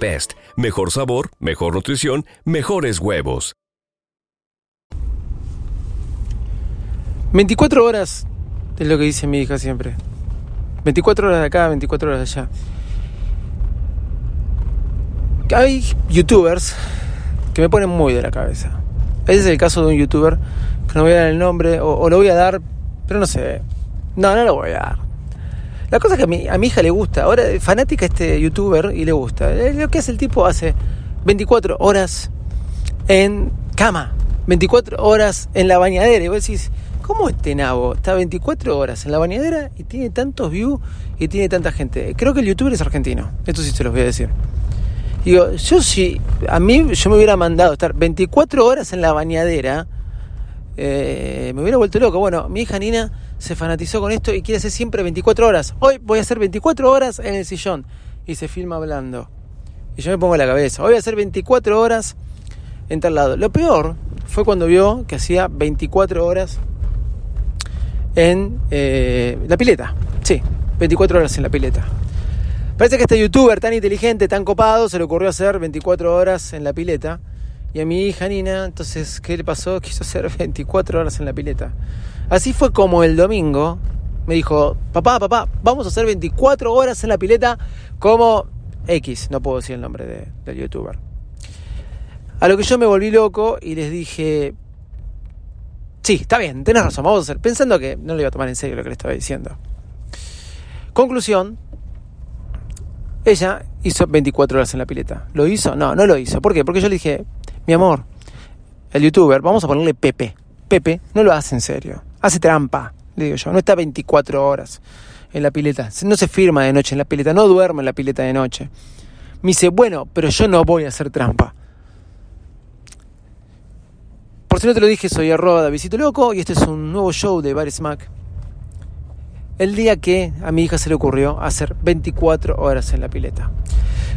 Best. Mejor sabor, mejor nutrición, mejores huevos. 24 horas es lo que dice mi hija siempre. 24 horas de acá, 24 horas de allá. Hay youtubers que me ponen muy de la cabeza. Ese es el caso de un youtuber que no voy a dar el nombre, o, o lo voy a dar, pero no sé. No, no lo voy a dar. La cosa es que a mi, a mi hija le gusta. Ahora, fanática este youtuber y le gusta. Lo que hace el tipo hace 24 horas en cama, 24 horas en la bañadera. Y vos decís, ¿cómo este nabo está 24 horas en la bañadera y tiene tantos views y tiene tanta gente? Creo que el youtuber es argentino. Esto sí se los voy a decir. Digo, yo si a mí yo me hubiera mandado estar 24 horas en la bañadera, eh, me hubiera vuelto loco. Bueno, mi hija Nina se fanatizó con esto y quiere hacer siempre 24 horas. Hoy voy a hacer 24 horas en el sillón. Y se filma hablando. Y yo me pongo la cabeza. Hoy voy a hacer 24 horas en tal lado. Lo peor fue cuando vio que hacía 24 horas en eh, la pileta. Sí, 24 horas en la pileta. Parece que este youtuber tan inteligente, tan copado, se le ocurrió hacer 24 horas en la pileta. Y a mi hija Nina, entonces, ¿qué le pasó? Quiso hacer 24 horas en la pileta. Así fue como el domingo me dijo, papá, papá, vamos a hacer 24 horas en la pileta como X, no puedo decir el nombre de- del youtuber. A lo que yo me volví loco y les dije, sí, está bien, tenés razón, vamos a hacer, pensando que no le iba a tomar en serio lo que le estaba diciendo. Conclusión, ella hizo 24 horas en la pileta. ¿Lo hizo? No, no lo hizo. ¿Por qué? Porque yo le dije, mi amor, el youtuber, vamos a ponerle Pepe. Pepe no lo hace en serio. Hace trampa, le digo yo. No está 24 horas en la pileta. No se firma de noche en la pileta. No duerme en la pileta de noche. Me dice, bueno, pero yo no voy a hacer trampa. Por si no te lo dije, soy arroba Davidito Loco y este es un nuevo show de Bar Smack. El día que a mi hija se le ocurrió hacer 24 horas en la pileta.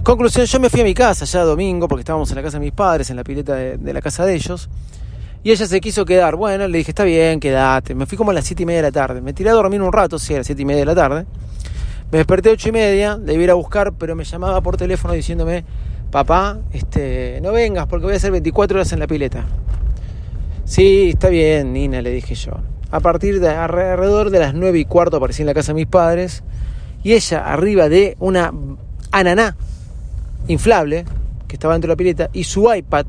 Conclusión, yo me fui a mi casa ya domingo porque estábamos en la casa de mis padres, en la pileta de, la casa de ellos. Y ella se quiso quedar. Bueno, le dije, está bien, quédate. Me fui como a las 7 y media de la tarde. Me tiré a dormir un rato, sí, a las 7 y media de la tarde. Me desperté a 8 y media, le iba a buscar, pero me llamaba por teléfono diciéndome, papá, este, no vengas porque voy a hacer 24 horas en la pileta. Sí, está bien, Nina, le dije yo. A partir de alrededor de las 9 y cuarto aparecí en la casa de mis padres y ella arriba de una ananá inflable que estaba dentro de la pileta y su iPad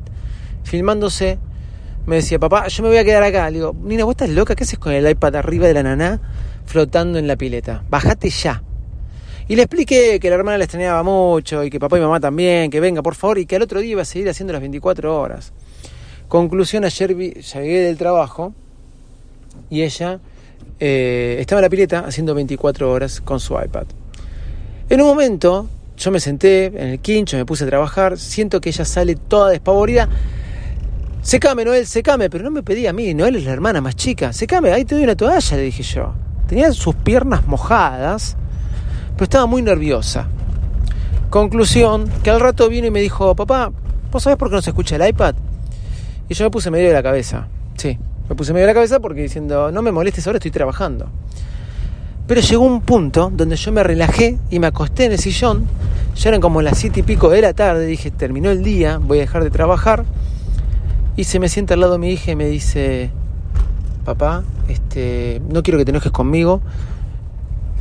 filmándose me decía, papá, yo me voy a quedar acá. Le digo, Nina, ¿vos estás loca? ¿Qué haces con el iPad arriba de la ananá flotando en la pileta? Bajate ya. Y le expliqué que la hermana la extrañaba mucho y que papá y mamá también, que venga por favor y que al otro día iba a seguir haciendo las 24 horas. Conclusión, ayer llegué del trabajo y ella eh, estaba en la pileta haciendo 24 horas con su iPad. En un momento yo me senté en el quincho, me puse a trabajar, siento que ella sale toda despavorida. Secame, Noel, secame, pero no me pedía a mí, Noel es la hermana más chica. Secame, ahí te doy una toalla, le dije yo. Tenía sus piernas mojadas, pero estaba muy nerviosa. Conclusión, que al rato vino y me dijo, papá, ¿vos sabés por qué no se escucha el iPad? Y yo me puse medio de la cabeza. Sí, me puse medio de la cabeza porque diciendo, no me molestes ahora, estoy trabajando. Pero llegó un punto donde yo me relajé y me acosté en el sillón. Ya eran como las siete y pico de la tarde. Dije, terminó el día, voy a dejar de trabajar. Y se me sienta al lado mi hija y me dice, papá, este, no quiero que te enojes conmigo,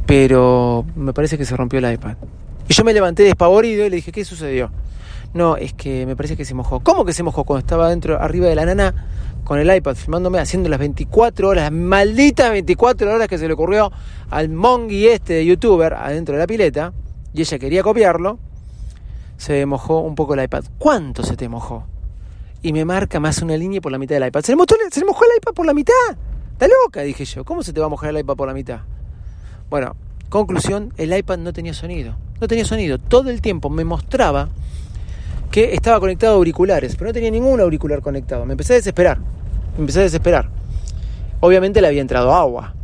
pero me parece que se rompió el iPad. Y yo me levanté despavorido y le dije, ¿qué sucedió? No, es que me parece que se mojó. ¿Cómo que se mojó cuando estaba dentro, arriba de la nana, con el iPad, filmándome, haciendo las 24 horas, las malditas 24 horas que se le ocurrió al mongi este de youtuber adentro de la pileta, y ella quería copiarlo, se mojó un poco el iPad. ¿Cuánto se te mojó? Y me marca más una línea por la mitad del iPad. ¿Se le, mojó, el iPad por la mitad? Está loca, dije yo. ¿Cómo se te va a mojar el iPad por la mitad? Bueno, conclusión, el iPad no tenía sonido. No tenía sonido. Todo el tiempo me mostraba que estaba conectado a auriculares, pero no tenía ningún auricular conectado. Me empecé a desesperar. Me empecé a desesperar. Obviamente le había entrado agua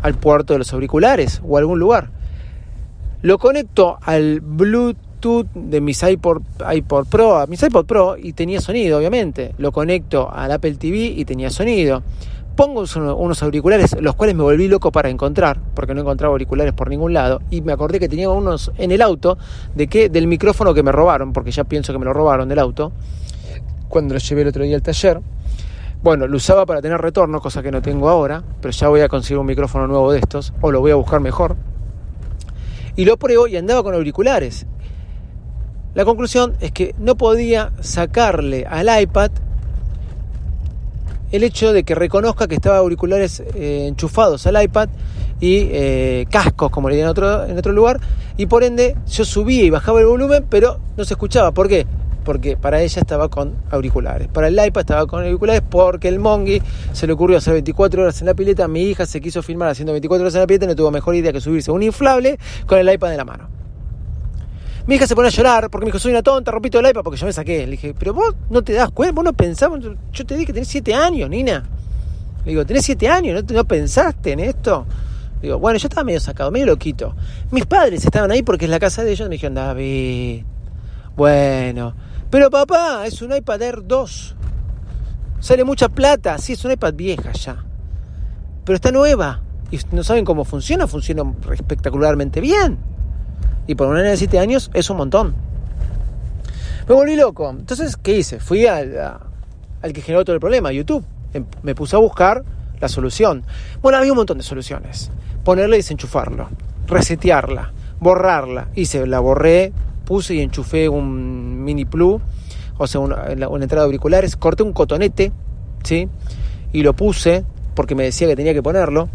al puerto de los auriculares o a algún lugar. Lo conecto al Bluetooth de mis iPod, Pro, a mis iPod Pro y tenía sonido, obviamente. Lo conecto al Apple TV y tenía sonido. Pongo unos auriculares, los cuales me volví loco para encontrar, porque no encontraba auriculares por ningún lado, y me acordé que tenía unos en el auto de que del micrófono que me robaron, porque ya pienso que me lo robaron del auto, cuando lo llevé el otro día al taller. Bueno, lo usaba para tener retorno, cosa que no tengo ahora, pero ya voy a conseguir un micrófono nuevo de estos, o lo voy a buscar mejor. Y lo pruebo y andaba con auriculares. La conclusión es que no podía sacarle al iPad el hecho de que reconozca que estaba auriculares eh, enchufados al iPad y eh, cascos, como le dirían en otro, en otro lugar, y por ende yo subía y bajaba el volumen, pero no se escuchaba. ¿Por qué? Porque para ella estaba con auriculares. Para el iPad estaba con auriculares porque el Mongi se le ocurrió hacer 24 horas en la pileta. Mi hija se quiso filmar haciendo 24 horas en la pileta y no tuvo mejor idea que subirse un inflable con el iPad en la mano. Mi hija se pone a llorar porque me dijo, soy una tonta, rompito el iPad porque yo me saqué. Le dije, pero vos no te das cuenta, vos no pensabas, yo te dije que tenés 7 años, Nina. Le digo, tenés 7 años, ¿no, ¿no pensaste en esto? Le digo, bueno, yo estaba medio sacado, medio loquito. Mis padres estaban ahí porque es la casa de ellos. Me dijeron, David, bueno, pero papá, es un iPad Air 2. Sale mucha plata, sí, es un iPad vieja ya. Pero está nueva. Y no saben cómo funciona, funciona espectacularmente bien. Y por una nena de 7 años es un montón. Me volví loco. Entonces, ¿qué hice? Fui al, al que generó todo el problema, YouTube. Em, me puse a buscar la solución. Bueno, había un montón de soluciones. Ponerle y desenchufarlo. Resetearla. Borrarla. Hice, la borré, puse y enchufé un mini plug. O sea, una, entrada de auriculares. Corté un cotonete, ¿sí? Y lo puse porque me decía que tenía que ponerlo.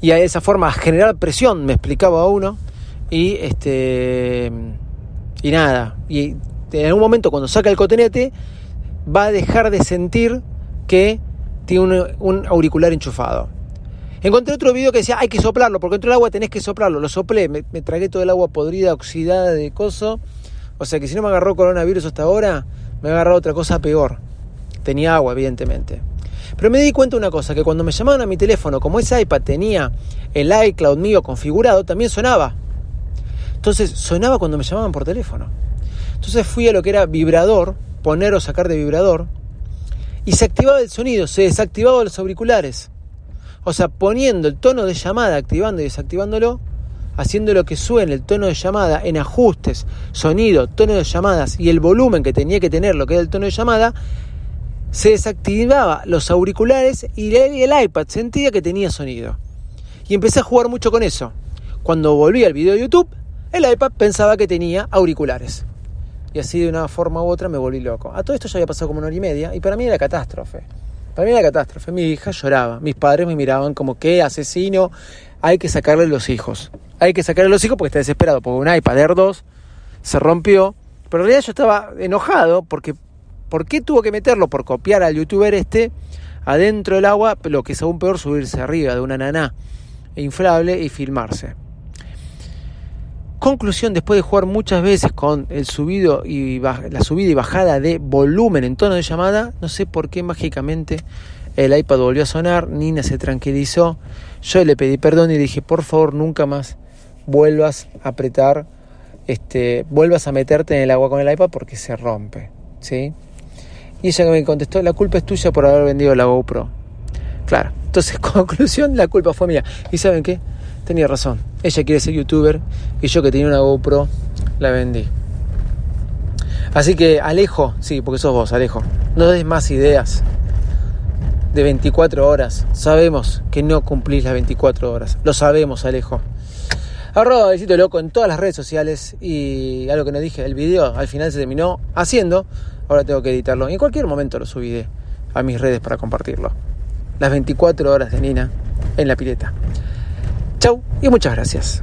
Y de esa forma, generar presión, me explicaba uno y este y nada y en algún momento cuando saca el cotonete va a dejar de sentir que tiene un, auricular enchufado encontré otro video que decía hay que soplarlo porque dentro del agua tenés que soplarlo. Lo soplé me, me, tragué todo el agua podrida oxidada de coso. O sea que si no me agarró coronavirus hasta ahora me agarró otra cosa peor. Tenía agua evidentemente. Pero me di cuenta de una cosa que cuando me llamaban a mi teléfono como ese iPad tenía el iCloud mío configurado también sonaba. Entonces sonaba cuando me llamaban por teléfono. Entonces fui a lo que era vibrador, poner o sacar de vibrador, y se activaba el sonido, se desactivaban los auriculares. O sea, poniendo el tono de llamada, activando y desactivándolo, haciendo lo que suene el tono de llamada en ajustes, sonido, tono de llamadas y el volumen que tenía que tener lo que era el tono de llamada, se desactivaba los auriculares y el iPad sentía que tenía sonido. Y empecé a jugar mucho con eso. Cuando volví al video de YouTube, el iPad pensaba que tenía auriculares. Y así de una forma u otra me volví loco. A todo esto ya había pasado como una hora y media y para mí era catástrofe. Para mí era catástrofe. Mi hija lloraba. Mis padres me miraban como que asesino. Hay que sacarle los hijos. Hay que sacarle los hijos porque está desesperado. Porque un iPad Air 2 se rompió. Pero en realidad yo estaba enojado porque ¿por qué tuvo que meterlo? Por copiar al youtuber este adentro del agua, lo que es aún peor subirse arriba de una naná inflable y filmarse. Conclusión, después de jugar muchas veces con el subido y la subida y bajada de volumen en tono de llamada, no sé por qué mágicamente el iPad volvió a sonar, Nina se tranquilizó, yo le pedí perdón y dije, por favor, nunca más vuelvas a apretar, este, vuelvas a meterte en el agua con el iPad porque se rompe, ¿sí? Y ella me contestó, la culpa es tuya por haber vendido la GoPro. Claro, entonces conclusión, la culpa fue mía. ¿Y saben qué? Tenía razón. Ella quiere ser youtuber y yo que tenía una GoPro la vendí. Así que Alejo, sí, porque sos vos, Alejo, no des más ideas de 24 horas. Sabemos que no cumplís las 24 horas. Lo sabemos, Alejo. Arroba besito loco en todas las redes sociales y algo que no dije, el video al final se terminó haciendo, ahora tengo que editarlo. En cualquier momento lo subiré a mis redes para compartirlo. Las 24 horas de Nina en la pileta. Chau y muchas gracias.